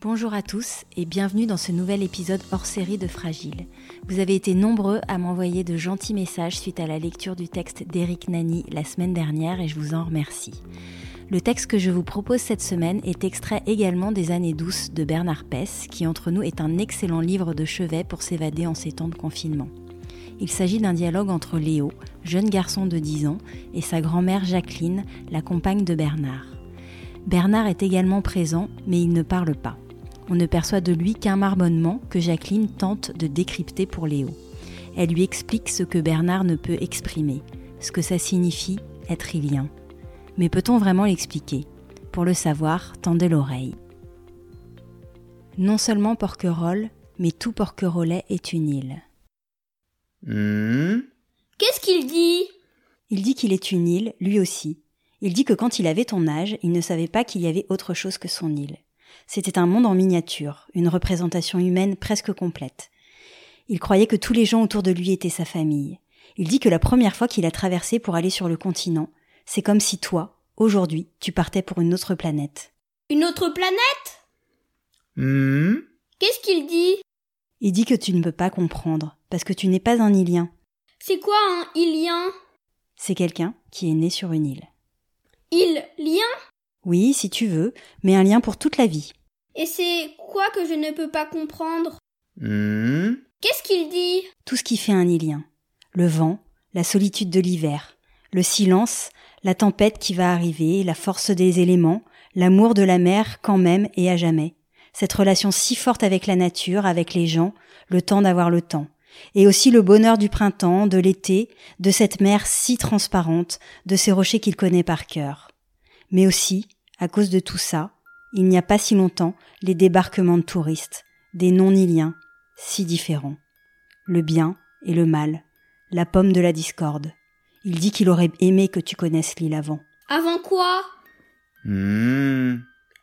Bonjour à tous et bienvenue dans ce nouvel épisode hors série de Fragile. Vous avez été nombreux à m'envoyer de gentils messages suite à la lecture du texte d'Eric Nani la semaine dernière et je vous en remercie. Le texte que je vous propose cette semaine est extrait également des années douces de Bernard Pess, qui entre nous est un excellent livre de chevet pour s'évader en ces temps de confinement. Il s'agit d'un dialogue entre Léo, jeune garçon de 10 ans, et sa grand-mère Jacqueline, la compagne de Bernard. Bernard est également présent, mais il ne parle pas. On ne perçoit de lui qu'un marmonnement que Jacqueline tente de décrypter pour Léo. Elle lui explique ce que Bernard ne peut exprimer, ce que ça signifie être ilien. Mais peut-on vraiment l'expliquer? Pour le savoir, tendez l'oreille. Non seulement Porquerolles, mais tout Porquerolais est une île. Hmm? Qu'est-ce qu'il dit? Il dit qu'il est une île, lui aussi. Il dit que quand il avait ton âge, il ne savait pas qu'il y avait autre chose que son île. C'était un monde en miniature, une représentation humaine presque complète. Il croyait que tous les gens autour de lui étaient sa famille. Il dit que la première fois qu'il a traversé pour aller sur le continent, c'est comme si toi, aujourd'hui, tu partais pour une autre planète. Une autre planète? Hmm? Qu'est-ce qu'il dit? Il dit que tu ne peux pas comprendre, parce que tu n'es pas un ilien. C'est quoi un ilien C'est quelqu'un qui est né sur une île. Il lien? Oui, si tu veux, mais un lien pour toute la vie. Et c'est quoi que je ne peux pas comprendre? Hmm? Qu'est-ce qu'il dit? Tout ce qui fait un ilien. Le vent, la solitude de l'hiver, le silence, la tempête qui va arriver, la force des éléments, l'amour de la mer quand même et à jamais. Cette relation si forte avec la nature, avec les gens, le temps d'avoir le temps. Et aussi le bonheur du printemps, de l'été, de cette mer si transparente, de ces rochers qu'il connaît par cœur. Mais aussi, à cause de tout ça, il n'y a pas si longtemps, les débarquements de touristes, des non-iliens, si différents. Le bien et le mal, la pomme de la discorde. Il dit qu'il aurait aimé que tu connaisses l'île avant. Avant quoi? Hmm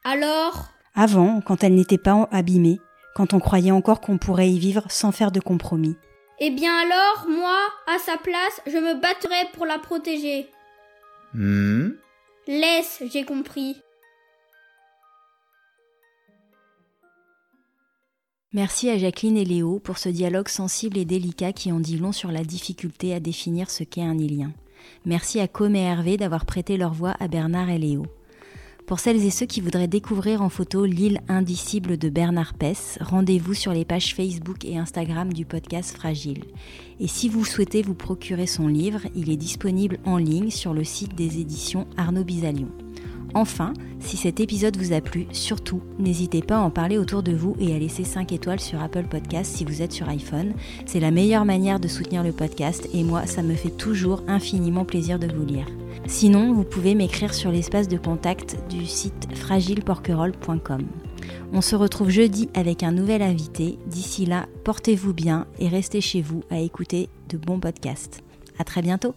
Alors? Avant, quand elle n'était pas abîmée, quand on croyait encore qu'on pourrait y vivre sans faire de compromis. Eh bien alors, moi, à sa place, je me battrais pour la protéger. Hmm Laisse, j'ai compris. Merci à Jacqueline et Léo pour ce dialogue sensible et délicat qui en dit long sur la difficulté à définir ce qu'est un ilien. Merci à Com et Hervé d'avoir prêté leur voix à Bernard et Léo. Pour celles et ceux qui voudraient découvrir en photo l'île indicible de Bernard Pess, rendez-vous sur les pages Facebook et Instagram du podcast Fragile. Et si vous souhaitez vous procurer son livre, il est disponible en ligne sur le site des éditions Arnaud Bisalion. Enfin, si cet épisode vous a plu, surtout, n'hésitez pas à en parler autour de vous et à laisser 5 étoiles sur Apple Podcast si vous êtes sur iPhone. C'est la meilleure manière de soutenir le podcast et moi, ça me fait toujours infiniment plaisir de vous lire. Sinon, vous pouvez m'écrire sur l'espace de contact du site fragileporquerolles.com. On se retrouve jeudi avec un nouvel invité. D'ici là, portez-vous bien et restez chez vous à écouter de bons podcasts. À très bientôt!